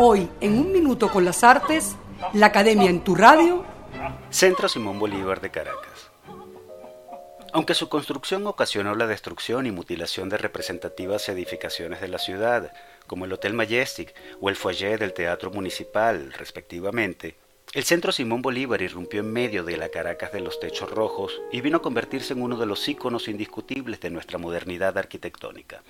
Hoy, en un minuto con las artes, la Academia en tu radio. Centro Simón Bolívar de Caracas. Aunque su construcción ocasionó la destrucción y mutilación de representativas edificaciones de la ciudad, como el Hotel Majestic o el foyer del Teatro Municipal, respectivamente, el Centro Simón Bolívar irrumpió en medio de la Caracas de los techos rojos y vino a convertirse en uno de los íconos indiscutibles de nuestra modernidad arquitectónica.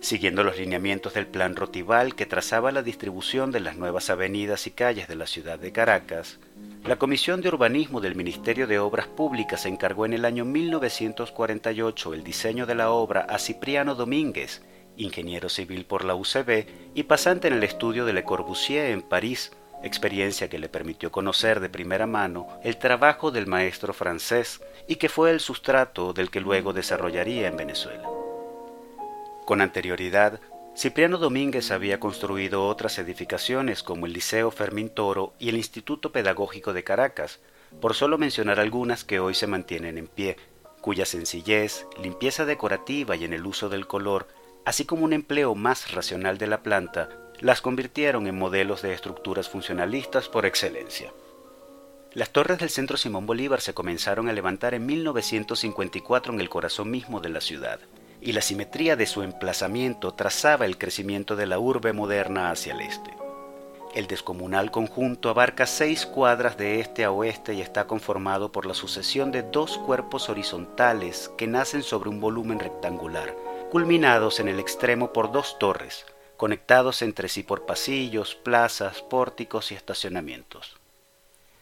Siguiendo los lineamientos del plan Rotival que trazaba la distribución de las nuevas avenidas y calles de la ciudad de Caracas, la Comisión de Urbanismo del Ministerio de Obras Públicas encargó en el año 1948 el diseño de la obra a Cipriano Domínguez, ingeniero civil por la UCB y pasante en el estudio de Le Corbusier en París, experiencia que le permitió conocer de primera mano el trabajo del maestro francés y que fue el sustrato del que luego desarrollaría en Venezuela. Con anterioridad, Cipriano Domínguez había construido otras edificaciones como el Liceo Fermín Toro y el Instituto Pedagógico de Caracas, por solo mencionar algunas que hoy se mantienen en pie, cuya sencillez, limpieza decorativa y en el uso del color, así como un empleo más racional de la planta, las convirtieron en modelos de estructuras funcionalistas por excelencia. Las torres del Centro Simón Bolívar se comenzaron a levantar en 1954 en el corazón mismo de la ciudad, y la simetría de su emplazamiento trazaba el crecimiento de la urbe moderna hacia el este. El descomunal conjunto abarca seis cuadras de este a oeste y está conformado por la sucesión de dos cuerpos horizontales que nacen sobre un volumen rectangular, culminados en el extremo por dos torres, conectados entre sí por pasillos, plazas, pórticos y estacionamientos.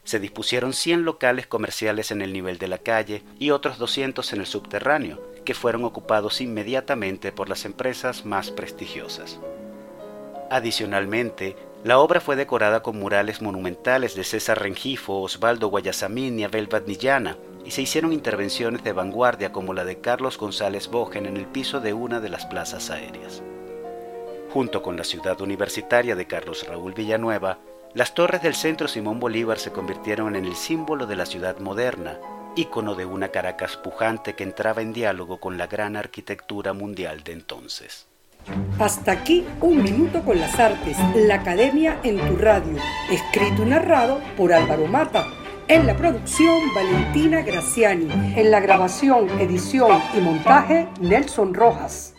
Se dispusieron 100 locales comerciales en el nivel de la calle y otros 200 en el subterráneo, que fueron ocupados inmediatamente por las empresas más prestigiosas. Adicionalmente, la obra fue decorada con murales monumentales de César Rengifo, Osvaldo Guayasamín y Abel Badnillana, y se hicieron intervenciones de vanguardia como la de Carlos González Bogen en el piso de una de las plazas aéreas. Junto con la ciudad universitaria de Carlos Raúl Villanueva, las torres del centro Simón Bolívar se convirtieron en el símbolo de la ciudad moderna, ícono de una Caracas pujante que entraba en diálogo con la gran arquitectura mundial de entonces. Hasta aquí un minuto con las artes, la academia en tu radio, escrito y narrado por Álvaro Mata. En la producción, Valentina Graciani. En la grabación, edición y montaje, Nelson Rojas.